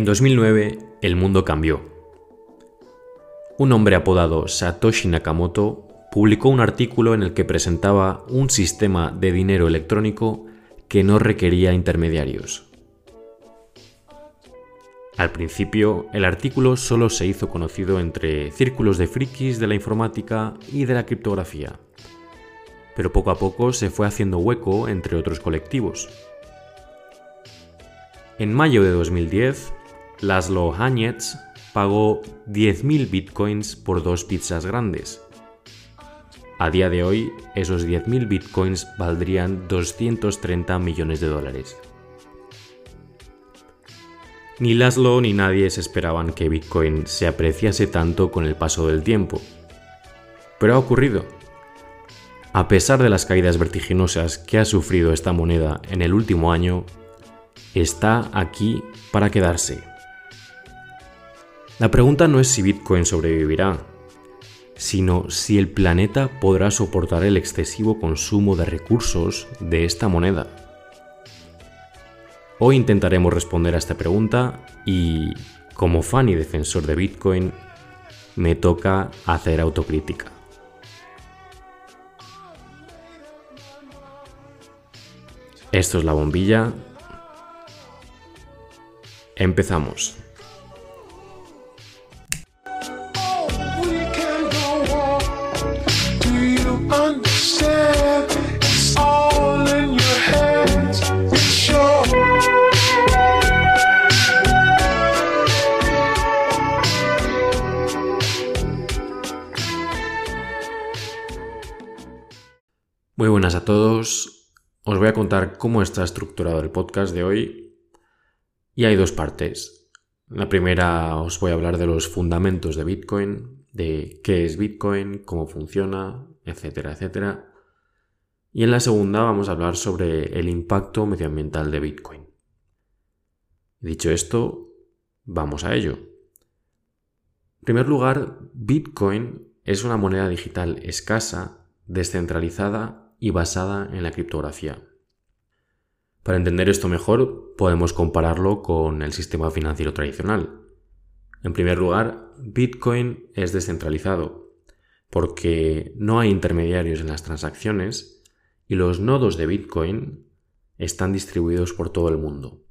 En 2009, el mundo cambió. Un hombre apodado Satoshi Nakamoto publicó un artículo en el que presentaba un sistema de dinero electrónico que no requería intermediarios. Al principio, el artículo solo se hizo conocido entre círculos de frikis de la informática y de la criptografía, pero poco a poco se fue haciendo hueco entre otros colectivos. En mayo de 2010, Laszlo Hanyecz pagó 10.000 bitcoins por dos pizzas grandes. A día de hoy, esos 10.000 bitcoins valdrían 230 millones de dólares. Ni Laszlo ni nadie se esperaban que Bitcoin se apreciase tanto con el paso del tiempo. Pero ha ocurrido. A pesar de las caídas vertiginosas que ha sufrido esta moneda en el último año, está aquí para quedarse. La pregunta no es si Bitcoin sobrevivirá, sino si el planeta podrá soportar el excesivo consumo de recursos de esta moneda. Hoy intentaremos responder a esta pregunta y, como fan y defensor de Bitcoin, me toca hacer autocrítica. Esto es la bombilla. Empezamos. Muy buenas a todos. Os voy a contar cómo está estructurado el podcast de hoy. Y hay dos partes. La primera os voy a hablar de los fundamentos de Bitcoin, de qué es Bitcoin, cómo funciona, etcétera, etcétera. Y en la segunda vamos a hablar sobre el impacto medioambiental de Bitcoin. Dicho esto, vamos a ello. En primer lugar, Bitcoin es una moneda digital escasa, descentralizada y basada en la criptografía. Para entender esto mejor, podemos compararlo con el sistema financiero tradicional. En primer lugar, Bitcoin es descentralizado, porque no hay intermediarios en las transacciones y los nodos de Bitcoin están distribuidos por todo el mundo.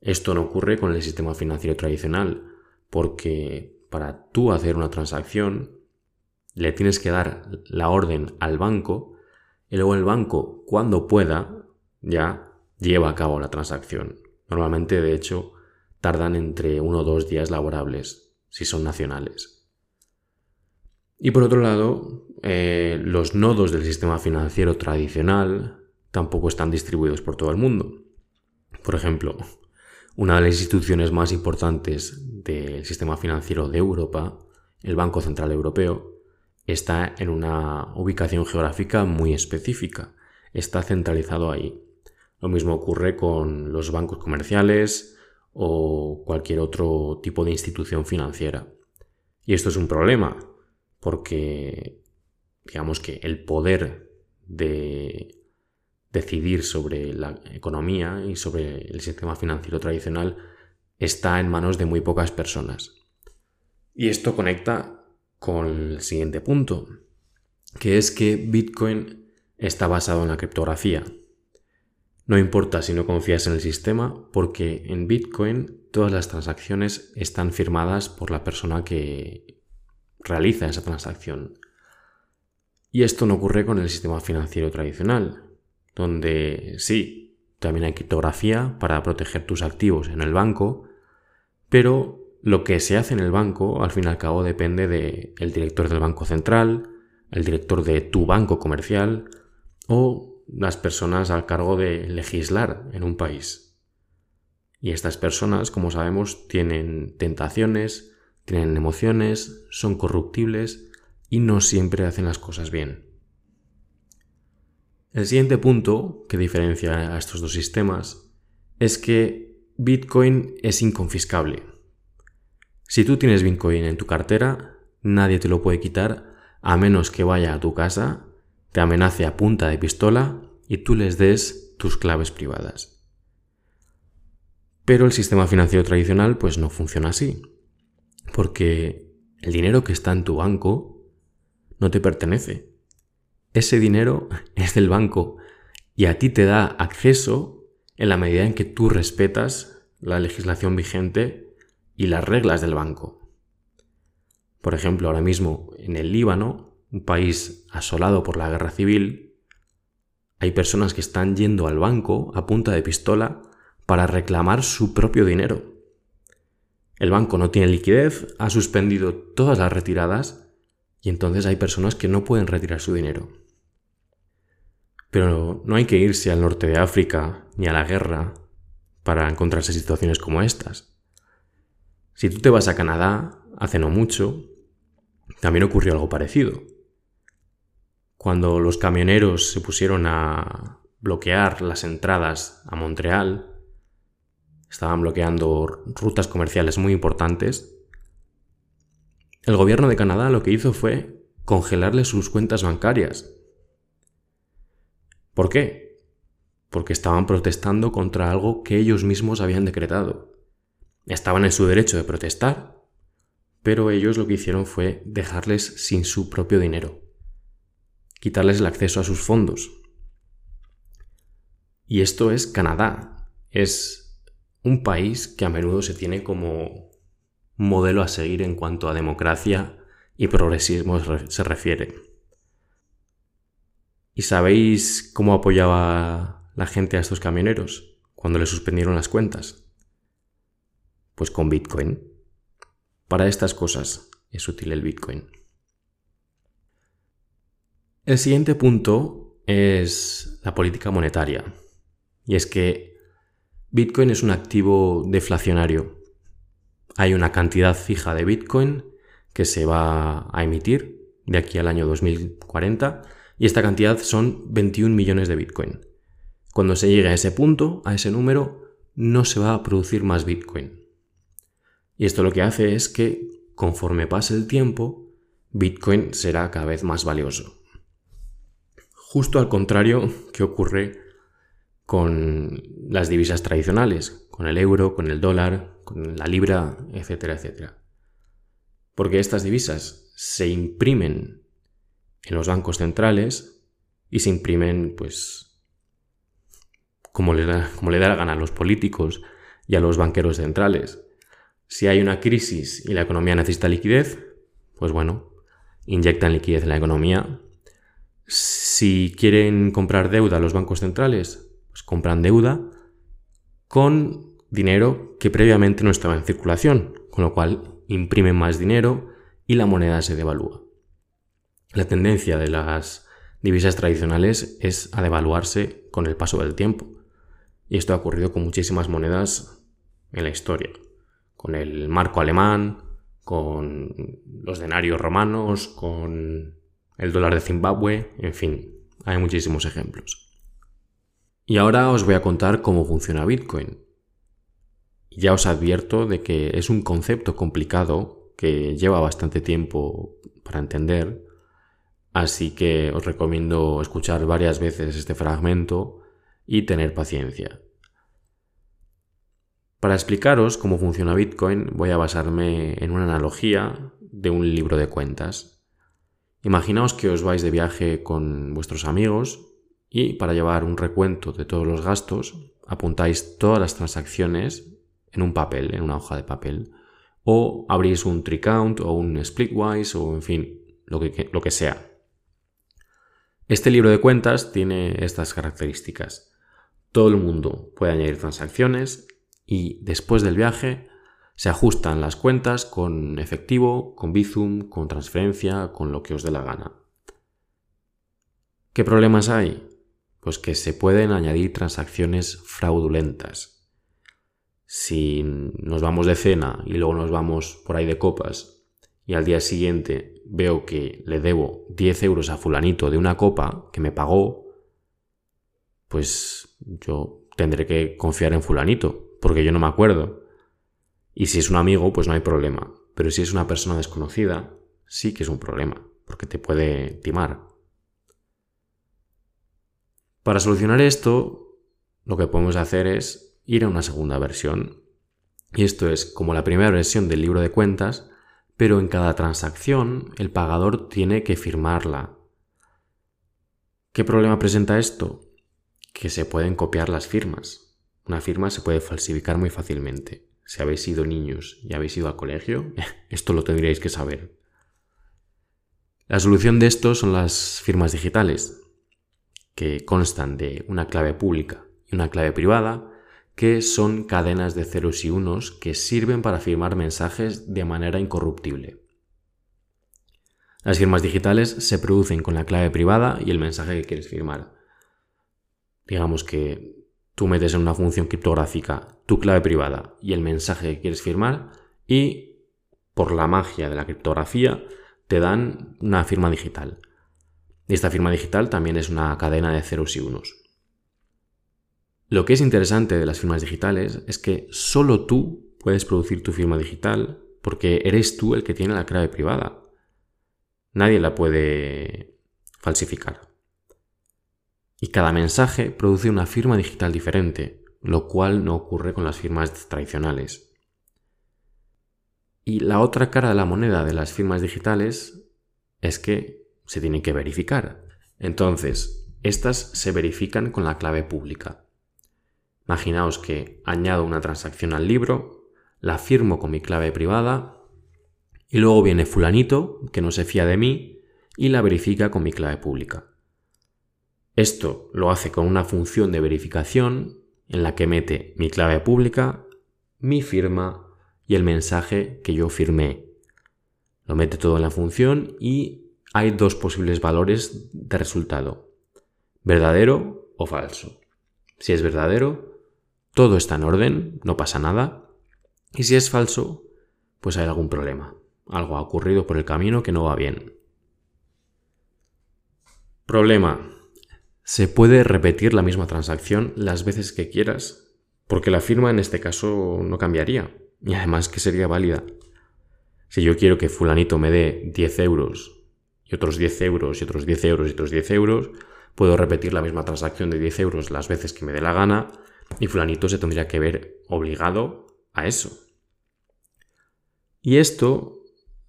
Esto no ocurre con el sistema financiero tradicional, porque para tú hacer una transacción le tienes que dar la orden al banco y luego el banco, cuando pueda, ya lleva a cabo la transacción. Normalmente, de hecho, tardan entre uno o dos días laborables, si son nacionales. Y por otro lado, eh, los nodos del sistema financiero tradicional tampoco están distribuidos por todo el mundo. Por ejemplo, una de las instituciones más importantes del sistema financiero de Europa, el Banco Central Europeo, está en una ubicación geográfica muy específica, está centralizado ahí. Lo mismo ocurre con los bancos comerciales o cualquier otro tipo de institución financiera. Y esto es un problema, porque digamos que el poder de decidir sobre la economía y sobre el sistema financiero tradicional está en manos de muy pocas personas. Y esto conecta con el siguiente punto, que es que Bitcoin está basado en la criptografía. No importa si no confías en el sistema, porque en Bitcoin todas las transacciones están firmadas por la persona que realiza esa transacción. Y esto no ocurre con el sistema financiero tradicional, donde sí, también hay criptografía para proteger tus activos en el banco, pero lo que se hace en el banco, al fin y al cabo, depende del director del banco central, el director de tu banco comercial o las personas al cargo de legislar en un país. Y estas personas, como sabemos, tienen tentaciones, tienen emociones, son corruptibles y no siempre hacen las cosas bien. El siguiente punto que diferencia a estos dos sistemas es que Bitcoin es inconfiscable. Si tú tienes Bitcoin en tu cartera, nadie te lo puede quitar a menos que vaya a tu casa, te amenace a punta de pistola y tú les des tus claves privadas. Pero el sistema financiero tradicional pues no funciona así. Porque el dinero que está en tu banco no te pertenece. Ese dinero es del banco y a ti te da acceso en la medida en que tú respetas la legislación vigente y las reglas del banco. Por ejemplo, ahora mismo en el Líbano, un país asolado por la guerra civil, hay personas que están yendo al banco a punta de pistola para reclamar su propio dinero. El banco no tiene liquidez, ha suspendido todas las retiradas y entonces hay personas que no pueden retirar su dinero. Pero no hay que irse al norte de África ni a la guerra para encontrarse situaciones como estas. Si tú te vas a Canadá, hace no mucho, también ocurrió algo parecido. Cuando los camioneros se pusieron a bloquear las entradas a Montreal, estaban bloqueando rutas comerciales muy importantes, el gobierno de Canadá lo que hizo fue congelarle sus cuentas bancarias ¿Por qué? Porque estaban protestando contra algo que ellos mismos habían decretado. Estaban en su derecho de protestar, pero ellos lo que hicieron fue dejarles sin su propio dinero, quitarles el acceso a sus fondos. Y esto es Canadá. Es un país que a menudo se tiene como modelo a seguir en cuanto a democracia y progresismo se refiere. ¿Y sabéis cómo apoyaba la gente a estos camioneros cuando les suspendieron las cuentas? Pues con Bitcoin. Para estas cosas es útil el Bitcoin. El siguiente punto es la política monetaria. Y es que Bitcoin es un activo deflacionario. Hay una cantidad fija de Bitcoin que se va a emitir de aquí al año 2040 y esta cantidad son 21 millones de Bitcoin. Cuando se llegue a ese punto, a ese número, no se va a producir más Bitcoin. Y esto lo que hace es que, conforme pase el tiempo, Bitcoin será cada vez más valioso. Justo al contrario que ocurre con las divisas tradicionales, con el euro, con el dólar, con la libra, etcétera, etcétera. Porque estas divisas se imprimen en los bancos centrales y se imprimen, pues, como le, da, como le da la gana a los políticos y a los banqueros centrales. Si hay una crisis y la economía necesita liquidez, pues bueno, inyectan liquidez en la economía. Si quieren comprar deuda los bancos centrales, pues compran deuda con dinero que previamente no estaba en circulación, con lo cual imprimen más dinero y la moneda se devalúa. La tendencia de las divisas tradicionales es a devaluarse con el paso del tiempo. Y esto ha ocurrido con muchísimas monedas en la historia. Con el marco alemán, con los denarios romanos, con el dólar de Zimbabue, en fin, hay muchísimos ejemplos. Y ahora os voy a contar cómo funciona Bitcoin. Ya os advierto de que es un concepto complicado que lleva bastante tiempo para entender Así que os recomiendo escuchar varias veces este fragmento y tener paciencia. Para explicaros cómo funciona Bitcoin voy a basarme en una analogía de un libro de cuentas. Imaginaos que os vais de viaje con vuestros amigos y para llevar un recuento de todos los gastos apuntáis todas las transacciones en un papel, en una hoja de papel, o abrís un tricount o un splitwise o en fin, lo que, lo que sea. Este libro de cuentas tiene estas características. Todo el mundo puede añadir transacciones y después del viaje se ajustan las cuentas con efectivo, con Bizum, con transferencia, con lo que os dé la gana. ¿Qué problemas hay? Pues que se pueden añadir transacciones fraudulentas. Si nos vamos de cena y luego nos vamos por ahí de copas y al día siguiente veo que le debo 10 euros a fulanito de una copa que me pagó, pues yo tendré que confiar en fulanito, porque yo no me acuerdo. Y si es un amigo, pues no hay problema. Pero si es una persona desconocida, sí que es un problema, porque te puede timar. Para solucionar esto, lo que podemos hacer es ir a una segunda versión Y esto es como la primera versión del libro de cuentas, pero en cada transacción el pagador tiene que firmarla. ¿Qué problema presenta esto? Que se pueden copiar las firmas. Una firma se puede falsificar muy fácilmente. Si habéis sido niños y habéis ido al colegio, esto lo tendríais que saber. La solución de esto son las firmas digitales, que constan de una clave pública y una clave privada, que son cadenas de ceros y unos que sirven para firmar mensajes de manera incorruptible. Las firmas digitales se producen con la clave privada y el mensaje que quieres firmar. Digamos que tú metes en una función criptográfica tu clave privada y el mensaje que quieres firmar y por la magia de la criptografía te dan una firma digital. Y esta firma digital también es una cadena de ceros y unos. Lo que es interesante de las firmas digitales es que solo tú puedes producir tu firma digital porque eres tú el que tiene la clave privada. Nadie la puede falsificar. Y cada mensaje produce una firma digital diferente, lo cual no ocurre con las firmas tradicionales. Y la otra cara de la moneda de las firmas digitales es que se tienen que verificar. Entonces, estas se verifican con la clave pública. Imaginaos que añado una transacción al libro, la firmo con mi clave privada y luego viene fulanito, que no se fía de mí, y la verifica con mi clave pública. Esto lo hace con una función de verificación en la que mete mi clave pública, mi firma y el mensaje que yo firmé. Lo mete todo en la función y hay dos posibles valores de resultado, verdadero o falso. Si es verdadero, todo está en orden, no pasa nada. Y si es falso, pues hay algún problema. Algo ha ocurrido por el camino que no va bien. Problema. Se puede repetir la misma transacción las veces que quieras, porque la firma en este caso no cambiaría, y además que sería válida. Si yo quiero que fulanito me dé 10 euros y otros 10 euros y otros 10 euros y otros 10 euros, puedo repetir la misma transacción de 10 euros las veces que me dé la gana y fulanito se tendría que ver obligado a eso. Y esto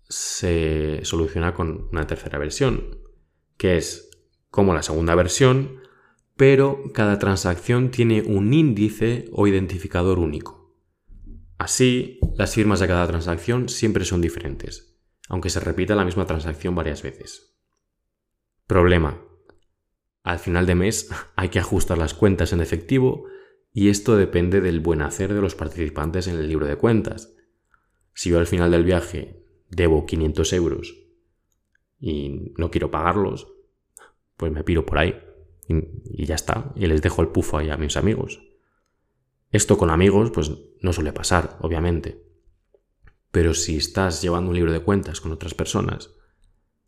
se soluciona con una tercera versión, que es como la segunda versión, pero cada transacción tiene un índice o identificador único. Así, las firmas de cada transacción siempre son diferentes aunque se repita la misma transacción varias veces. Problema. Al final de mes hay que ajustar las cuentas en efectivo y esto depende del buen hacer de los participantes en el libro de cuentas. Si yo al final del viaje debo 500 euros y no quiero pagarlos, pues me piro por ahí y, ya está, y les dejo el pufo ahí a mis amigos. Esto con amigos pues no suele pasar, obviamente. Pero si estás llevando un libro de cuentas con otras personas,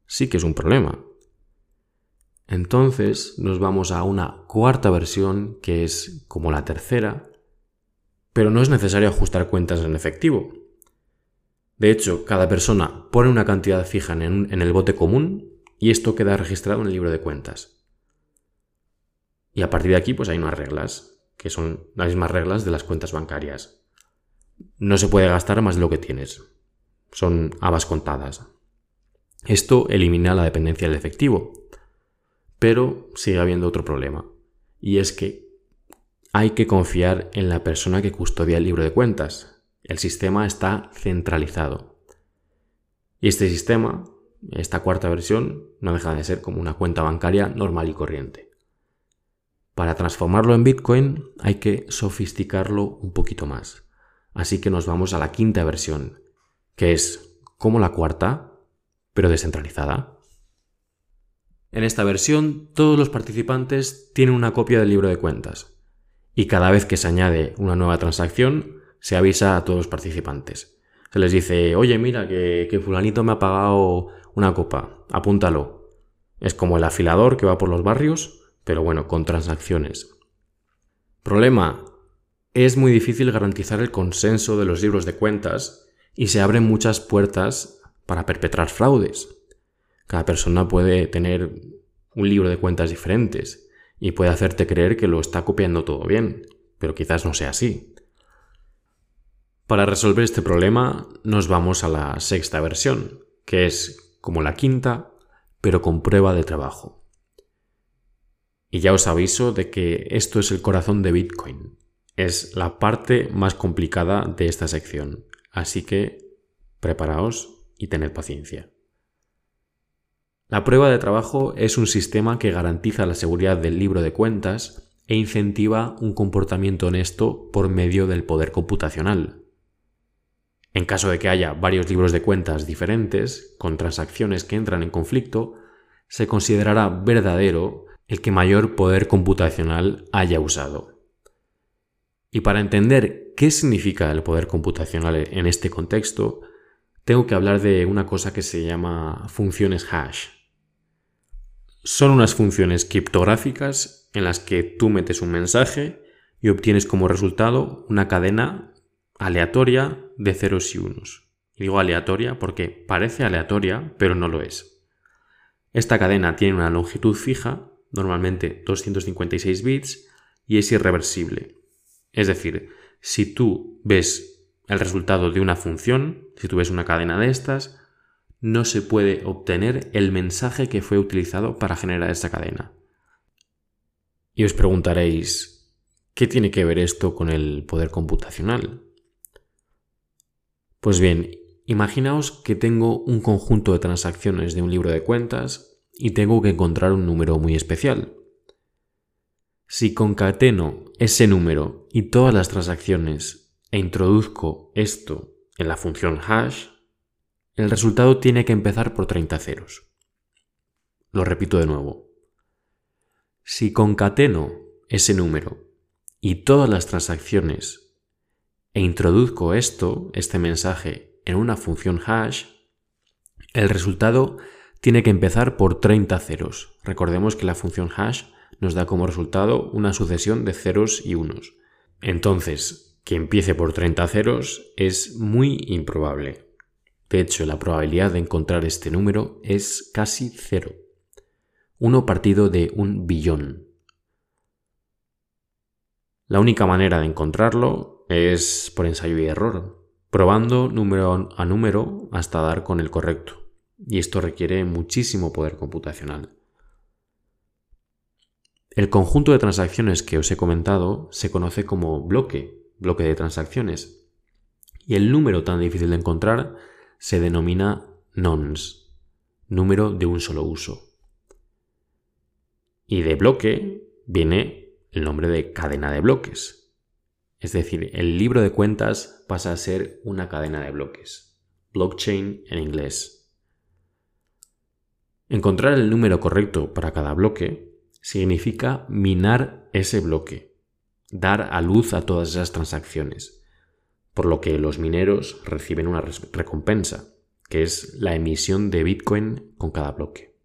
sí que es un problema. Entonces nos vamos a una cuarta versión que es como la tercera, pero no es necesario ajustar cuentas en efectivo. De hecho, cada persona pone una cantidad fija en, el bote común y esto queda registrado en el libro de cuentas. Y a partir de aquí, pues hay unas reglas, que son las mismas reglas de las cuentas bancarias no se puede gastar más de lo que tienes. Son habas contadas. Esto elimina la dependencia del efectivo. Pero sigue habiendo otro problema. Y es que hay que confiar en la persona que custodia el libro de cuentas. El sistema está centralizado. Y este sistema, esta cuarta versión, no deja de ser como una cuenta bancaria normal y corriente. Para transformarlo en Bitcoin hay que sofisticarlo un poquito más. Así que nos vamos a la quinta versión, que es como la cuarta, pero descentralizada. En esta versión, todos los participantes tienen una copia del libro de cuentas, y cada vez que se añade una nueva transacción, se avisa a todos los participantes. Se les dice, oye, mira, que, que fulanito me ha pagado una copa, apúntalo. Es como el afilador que va por los barrios, pero bueno, con transacciones. Problema, es muy difícil garantizar el consenso de los libros de cuentas y se abren muchas puertas para perpetrar fraudes. Cada persona puede tener un libro de cuentas diferentes y puede hacerte creer que lo está copiando todo bien, pero quizás no sea así. Para resolver este problema nos vamos a la sexta versión, que es como la quinta, pero con prueba de trabajo. Y ya os aviso de que esto es el corazón de Bitcoin. Es la parte más complicada de esta sección. Así que preparaos y tened paciencia. La prueba de trabajo es un sistema que garantiza la seguridad del libro de cuentas e incentiva un comportamiento honesto por medio del poder computacional. En caso de que haya varios libros de cuentas diferentes, con transacciones que entran en conflicto, se considerará verdadero el que mayor poder computacional haya usado. Y para entender qué significa el poder computacional en este contexto, tengo que hablar de una cosa que se llama funciones hash. Son unas funciones criptográficas en las que tú metes un mensaje y obtienes como resultado una cadena aleatoria de ceros y unos. Digo aleatoria porque parece aleatoria, pero no lo es. Esta cadena tiene una longitud fija normalmente 256 bits, y es irreversible. Es decir, si tú ves el resultado de una función, si tú ves una cadena de estas, no se puede obtener el mensaje que fue utilizado para generar esa cadena. Y os preguntaréis, ¿qué tiene que ver esto con el poder computacional? Pues bien, imaginaos que tengo un conjunto de transacciones de un libro de cuentas y tengo que encontrar un número muy especial. Si concateno ese número y todas las transacciones e introduzco esto en la función hash, el resultado tiene que empezar por 30 ceros. Lo repito de nuevo. Si concateno ese número y todas las transacciones e introduzco esto, este mensaje, en una función hash, el resultado tiene que empezar por 30 ceros. Recordemos que la función hash nos da como resultado una sucesión de ceros y unos. Entonces, que empiece por 30 ceros es muy improbable. De hecho, la probabilidad de encontrar este número es casi cero. Uno partido de un billón. La única manera de encontrarlo es por ensayo y error, probando número a número hasta dar con el correcto y esto requiere muchísimo poder computacional. El conjunto de transacciones que os he comentado se conoce como bloque, bloque de transacciones, y el número tan difícil de encontrar se denomina nonce, número de un solo uso. Y de bloque viene el nombre de cadena de bloques. Es decir, el libro de cuentas pasa a ser una cadena de bloques. Blockchain en inglés. Encontrar el número correcto para cada bloque significa minar ese bloque, dar a luz a todas esas transacciones, por lo que los mineros reciben una recompensa, que es la emisión de Bitcoin con cada bloque.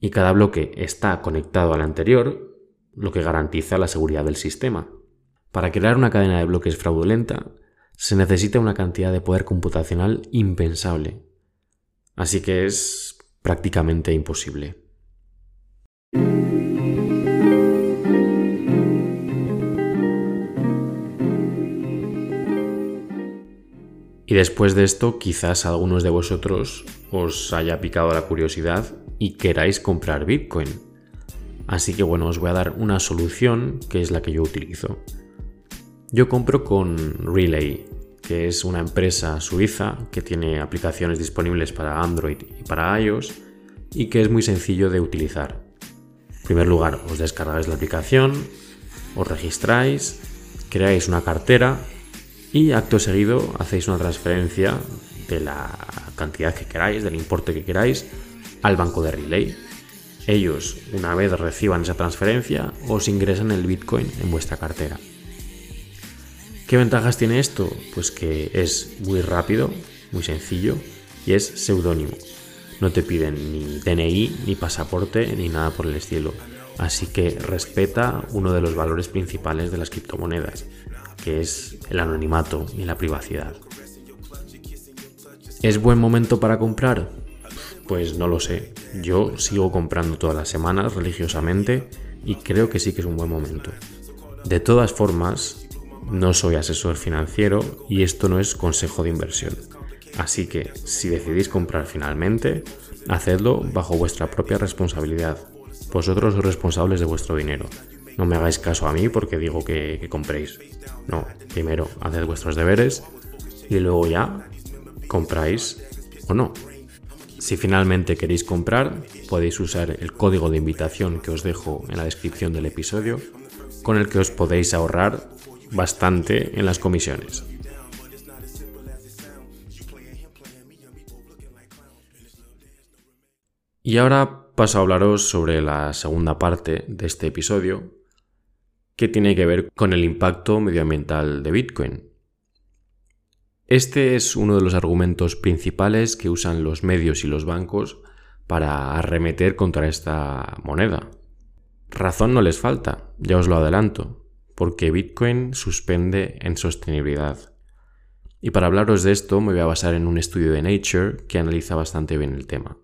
Y cada bloque está conectado al anterior, lo que garantiza la seguridad del sistema. Para crear una cadena de bloques fraudulenta, se necesita una cantidad de poder computacional impensable, Así que es prácticamente imposible. Y después de esto, quizás algunos de vosotros os haya picado la curiosidad y queráis comprar Bitcoin. Así que bueno, os voy a dar una solución que es la que yo utilizo. Yo compro con Relay, que es una empresa suiza que tiene aplicaciones disponibles para Android y para iOS y que es muy sencillo de utilizar. En primer lugar, os descargáis la aplicación, os registráis, creáis una cartera y acto seguido hacéis una transferencia de la cantidad que queráis, del importe que queráis, al banco de Relay. Ellos, una vez reciban esa transferencia, os ingresan el Bitcoin en vuestra cartera. ¿Qué ventajas tiene esto? Pues que es muy rápido, muy sencillo y es seudónimo. No te piden ni DNI, ni pasaporte, ni nada por el estilo. Así que respeta uno de los valores principales de las criptomonedas, que es el anonimato y la privacidad. ¿Es buen momento para comprar? Pues no lo sé. Yo sigo comprando todas las semanas religiosamente y creo que sí que es un buen momento. De todas formas, no soy asesor financiero y esto no es consejo de inversión. Así que si decidís comprar finalmente, hacedlo bajo vuestra propia responsabilidad. Vosotros sois responsables de vuestro dinero. No me hagáis caso a mí porque digo que, que compréis. No, primero haced vuestros deberes y luego ya compráis o no. Si finalmente queréis comprar, podéis usar el código de invitación que os dejo en la descripción del episodio, con el que os podéis ahorrar bastante en las comisiones. Y ahora paso a hablaros sobre la segunda parte de este episodio, que tiene que ver con el impacto medioambiental de Bitcoin. Este es uno de los argumentos principales que usan los medios y los bancos para arremeter contra esta moneda. Razón no les falta, ya os lo adelanto, porque Bitcoin suspende en sostenibilidad. Y para hablaros de esto me voy a basar en un estudio de Nature que analiza bastante bien el tema.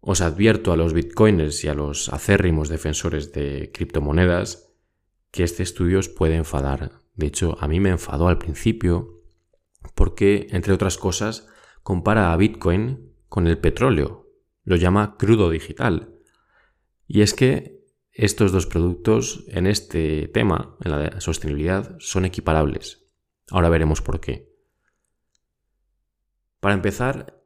Os advierto a los bitcoiners y a los acérrimos defensores de criptomonedas que este estudio os puede enfadar. De hecho, a mí me enfadó al principio porque, entre otras cosas, compara a Bitcoin con el petróleo. Lo llama crudo digital. Y es que estos dos productos en este tema, en la sostenibilidad, son equiparables. Ahora veremos por qué. Para empezar,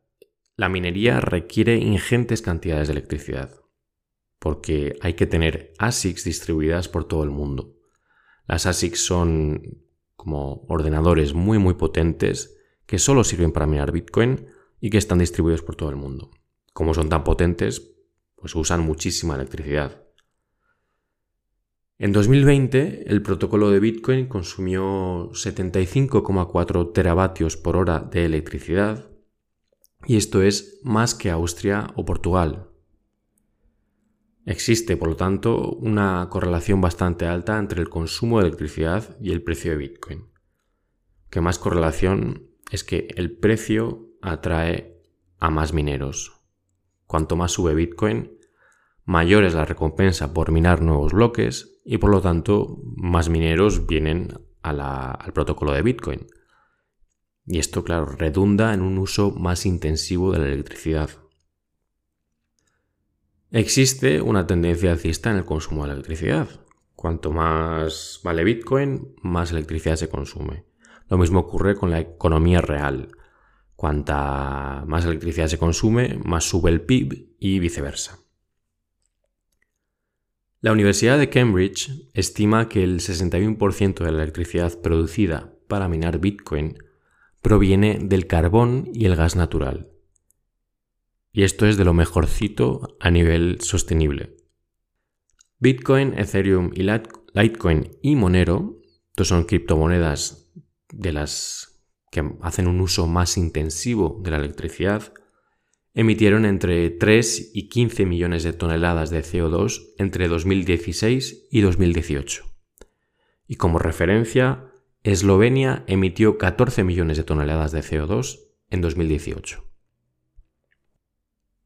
la minería requiere ingentes cantidades de electricidad, porque hay que tener ASICs distribuidas por todo el mundo. Las ASICs son como ordenadores muy muy potentes que solo sirven para minar Bitcoin y que están distribuidos por todo el mundo. Como son tan potentes, pues usan muchísima electricidad. En 2020, el protocolo de Bitcoin consumió 75,4 teravatios por hora de electricidad y esto es más que Austria o Portugal. Existe, por lo tanto, una correlación bastante alta entre el consumo de electricidad y el precio de Bitcoin. Que más correlación es que el precio atrae a más mineros. Cuanto más sube Bitcoin, mayor es la recompensa por minar nuevos bloques y por lo tanto más mineros vienen al protocolo de Bitcoin. Y esto, claro, redunda en un uso más intensivo de la electricidad. Existe una tendencia alcista en el consumo de electricidad. Cuanto más vale Bitcoin, más electricidad se consume. Lo mismo ocurre con la economía real. Cuanta más electricidad se consume, más sube el PIB y viceversa. La Universidad de Cambridge estima que el 61% de la electricidad producida para minar Bitcoin proviene del carbón y el gas natural. Y esto es de lo mejorcito a nivel sostenible. Bitcoin, Ethereum y Litecoin y Monero, estos son criptomonedas de las que hacen un uso más intensivo de la electricidad, emitieron entre 3 y 15 millones de toneladas de CO2 entre 2016 y 2018. Y como referencia, Eslovenia emitió 14 millones de toneladas de CO2 en 2018.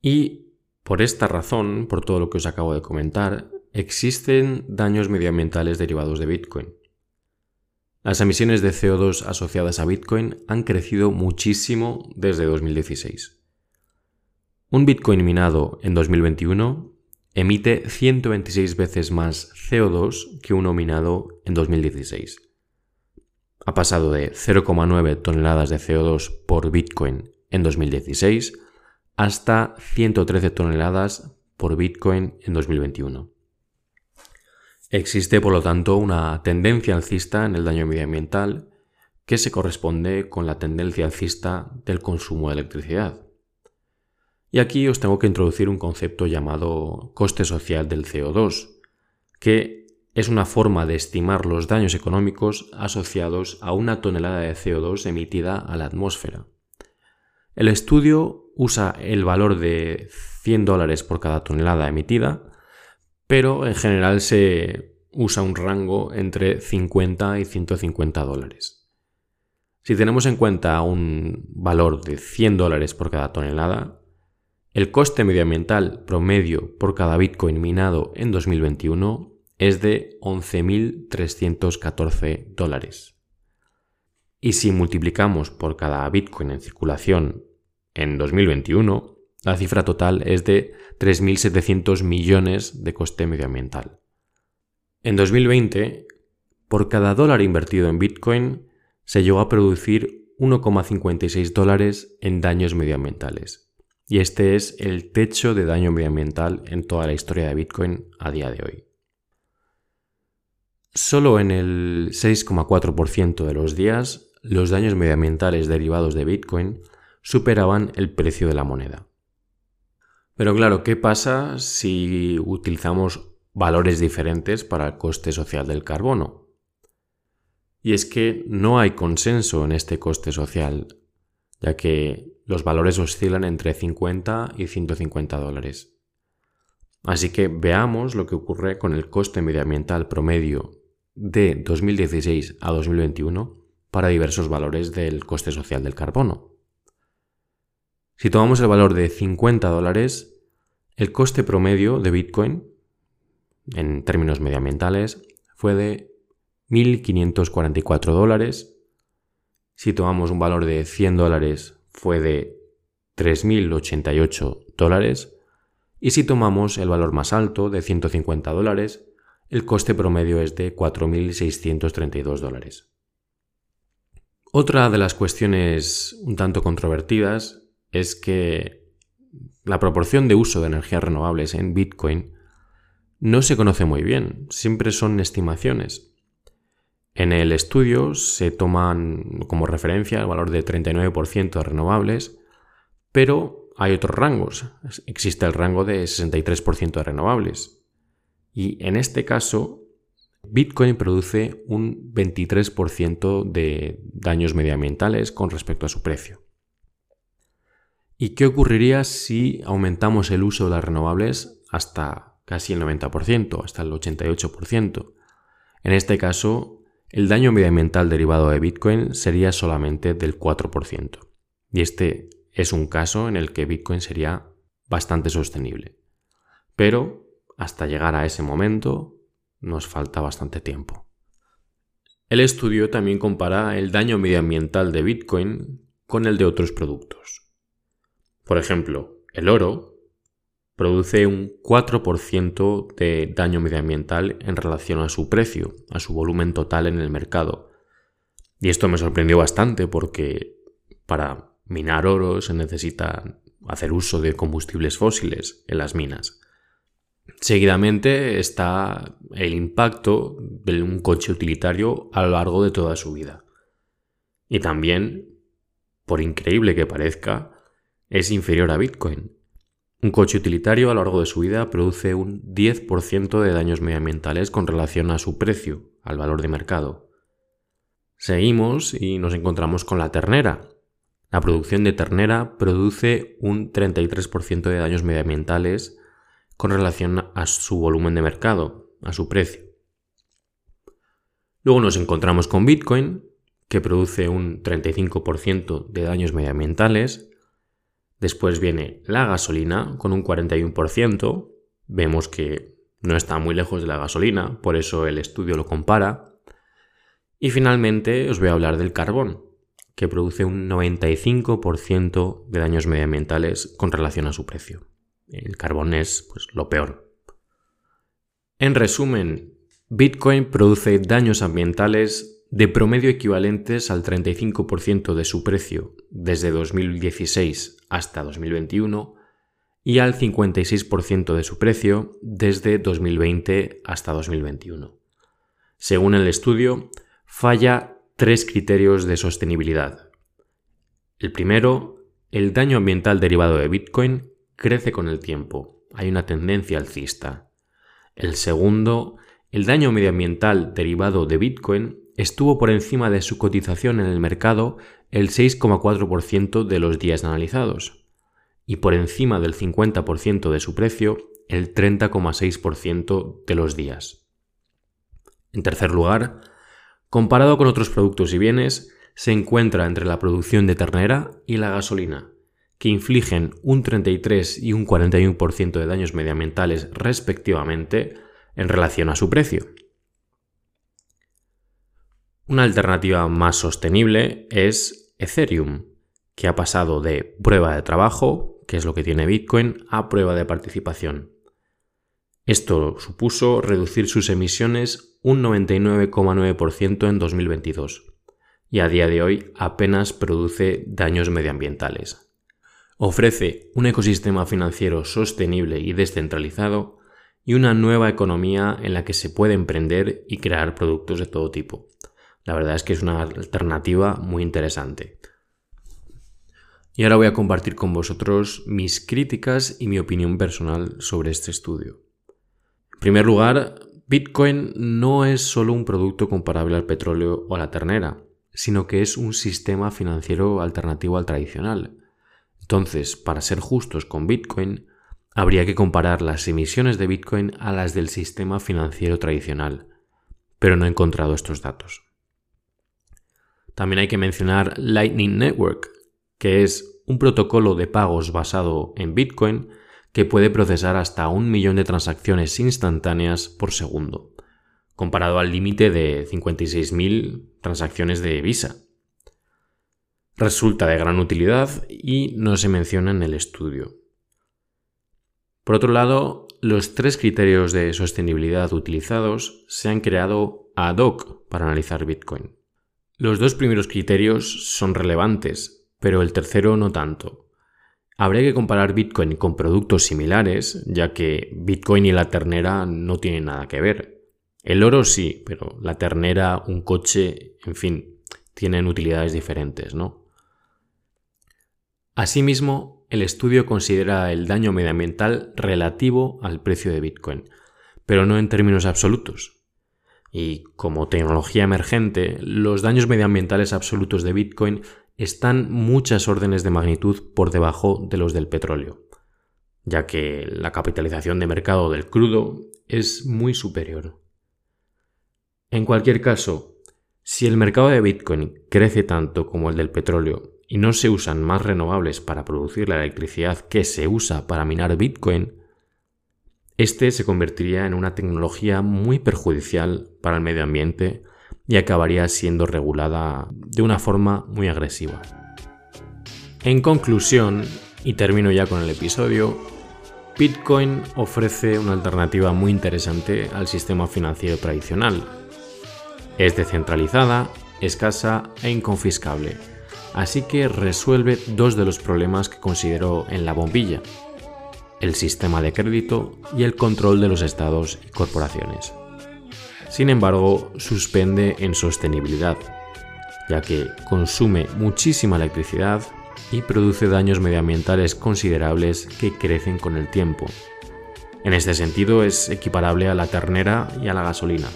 Y por esta razón, por todo lo que os acabo de comentar, existen daños medioambientales derivados de Bitcoin. Las emisiones de CO2 asociadas a Bitcoin han crecido muchísimo desde 2016. Un Bitcoin minado en 2021 emite 126 veces más CO2 que uno minado en 2016 ha pasado de 0,9 toneladas de CO2 por Bitcoin en 2016 hasta 113 toneladas por Bitcoin en 2021. Existe, por lo tanto, una tendencia alcista en el daño medioambiental que se corresponde con la tendencia alcista del consumo de electricidad. Y aquí os tengo que introducir un concepto llamado coste social del CO2, que es una forma de estimar los daños económicos asociados a una tonelada de CO2 emitida a la atmósfera. El estudio usa el valor de 100 dólares por cada tonelada emitida, pero en general se usa un rango entre 50 y 150 dólares. Si tenemos en cuenta un valor de 100 dólares por cada tonelada, el coste medioambiental promedio por cada Bitcoin minado en 2021 es de 11.314 dólares. Y si multiplicamos por cada Bitcoin en circulación en 2021, la cifra total es de 3.700 millones de coste medioambiental. En 2020, por cada dólar invertido en Bitcoin, se llegó a producir 1,56 dólares en daños medioambientales. Y este es el techo de daño medioambiental en toda la historia de Bitcoin a día de hoy. Solo en el 6,4% de los días, los daños medioambientales derivados de Bitcoin superaban el precio de la moneda. Pero claro, ¿qué pasa si utilizamos valores diferentes para el coste social del carbono? Y es que no hay consenso en este coste social, ya que los valores oscilan entre 50 y 150 dólares. Así que veamos lo que ocurre con el coste medioambiental promedio de 2016 a 2021 para diversos valores del coste social del carbono. Si tomamos el valor de 50 dólares, el coste promedio de Bitcoin, en términos medioambientales, fue de 1.544 dólares. Si tomamos un valor de 100 dólares, fue de 3.088 dólares. Y si tomamos el valor más alto, de 150 dólares, el coste promedio es de 4.632 dólares. Otra de las cuestiones un tanto controvertidas es que la proporción de uso de energías renovables en Bitcoin no se conoce muy bien, siempre son estimaciones. En el estudio se toman como referencia el valor de 39% de renovables, pero hay otros rangos. Existe el rango de 63% de renovables. Y en este caso, Bitcoin produce un 23% de daños medioambientales con respecto a su precio. ¿Y qué ocurriría si aumentamos el uso de las renovables hasta casi el 90%, hasta el 88%? En este caso, el daño medioambiental derivado de Bitcoin sería solamente del 4%. Y este es un caso en el que Bitcoin sería bastante sostenible. Pero hasta llegar a ese momento nos falta bastante tiempo. El estudio también compara el daño medioambiental de Bitcoin con el de otros productos. Por ejemplo, el oro produce un 4% de daño medioambiental en relación a su precio, a su volumen total en el mercado. Y esto me sorprendió bastante porque para minar oro se necesita hacer uso de combustibles fósiles en las minas. Seguidamente está el impacto de un coche utilitario a lo largo de toda su vida. Y también, por increíble que parezca, es inferior a Bitcoin. Un coche utilitario a lo largo de su vida produce un 10% de daños medioambientales con relación a su precio, al valor de mercado. Seguimos y nos encontramos con la ternera. La producción de ternera produce un 33% de daños medioambientales con relación a su volumen de mercado, a su precio. Luego nos encontramos con Bitcoin, que produce un 35% de daños medioambientales Después viene la gasolina con un 41%. Vemos que no está muy lejos de la gasolina, por eso el estudio lo compara. Y finalmente os voy a hablar del carbón, que produce un 95% de daños medioambientales con relación a su precio. El carbón es pues, lo peor. En resumen, Bitcoin produce daños ambientales de promedio equivalentes al 35% de su precio desde 2016 hasta 2021 y al 56% de su precio desde 2020 hasta 2021. Según el estudio, falla tres criterios de sostenibilidad. El primero, el daño ambiental derivado de Bitcoin crece con el tiempo. Hay una tendencia alcista. El segundo, el daño medioambiental derivado de Bitcoin estuvo por encima de su cotización en el mercado el 6,4% de los días analizados y por encima del 50% de su precio el 30,6% de los días. En tercer lugar, comparado con otros productos y bienes, se encuentra entre la producción de ternera y la gasolina, que infligen un 33 y un 41% de daños medioambientales respectivamente en relación a su precio. Una alternativa más sostenible es Ethereum, que ha pasado de prueba de trabajo, que es lo que tiene Bitcoin, a prueba de participación. Esto supuso reducir sus emisiones un 99,9% en 2022 y a día de hoy apenas produce daños medioambientales. Ofrece un ecosistema financiero sostenible y descentralizado y una nueva economía en la que se puede emprender y crear productos de todo tipo. La verdad es que es una alternativa muy interesante. Y ahora voy a compartir con vosotros mis críticas y mi opinión personal sobre este estudio. En primer lugar, Bitcoin no es solo un producto comparable al petróleo o a la ternera, sino que es un sistema financiero alternativo al tradicional. Entonces, para ser justos con Bitcoin, Habría que comparar las emisiones de Bitcoin a las del sistema financiero tradicional, pero no he encontrado estos datos. También hay que mencionar Lightning Network, que es un protocolo de pagos basado en Bitcoin que puede procesar hasta un millón de transacciones instantáneas por segundo, comparado al límite de 56.000 transacciones de Visa. Resulta de gran utilidad y no se menciona en el estudio. Por otro lado, los tres criterios de sostenibilidad utilizados se han creado ad hoc para analizar Bitcoin. Los dos primeros criterios son relevantes, pero el tercero no tanto. Habría que comparar Bitcoin con productos similares, ya que Bitcoin y la ternera no tienen nada que ver. El oro sí, pero la ternera, un coche, en fin, tienen utilidades diferentes, ¿no? Asimismo, el estudio considera el daño medioambiental relativo al precio de Bitcoin, pero no en términos absolutos. Y como tecnología emergente, los daños medioambientales absolutos de Bitcoin están muchas órdenes de magnitud por debajo de los del petróleo, ya que la capitalización de mercado del crudo es muy superior. En cualquier caso, si el mercado de Bitcoin crece tanto como el del petróleo y no se usan más renovables para producir la electricidad que se usa para minar Bitcoin, este se convertiría en una tecnología muy perjudicial para el medio ambiente y acabaría siendo regulada de una forma muy agresiva. En conclusión, y termino ya con el episodio, Bitcoin ofrece una alternativa muy interesante al sistema financiero tradicional. Es descentralizada, escasa e inconfiscable así que resuelve dos de los problemas que consideró en la bombilla, el sistema de crédito y el control de los estados y corporaciones. Sin embargo, suspende en sostenibilidad, ya que consume muchísima electricidad y produce daños medioambientales considerables que crecen con el tiempo. En este sentido es equiparable a la ternera y a la gasolina.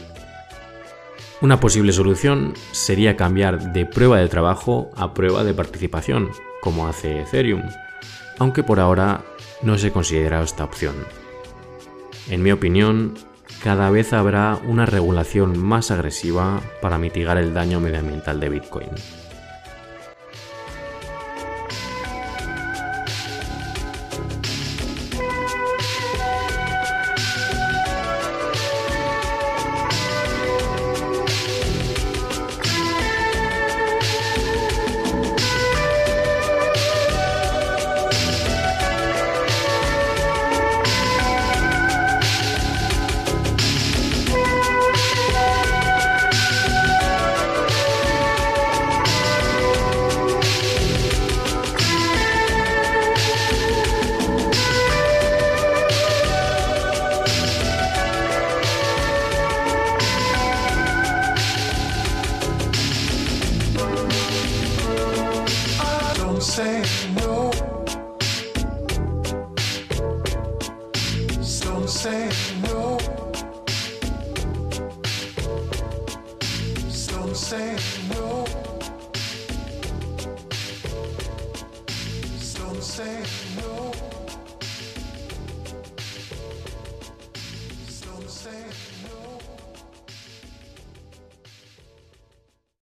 Una posible solución sería cambiar de prueba de trabajo a prueba de participación, como hace Ethereum, aunque por ahora no se considera esta opción. En mi opinión, cada vez habrá una regulación más agresiva para mitigar el daño medioambiental de Bitcoin.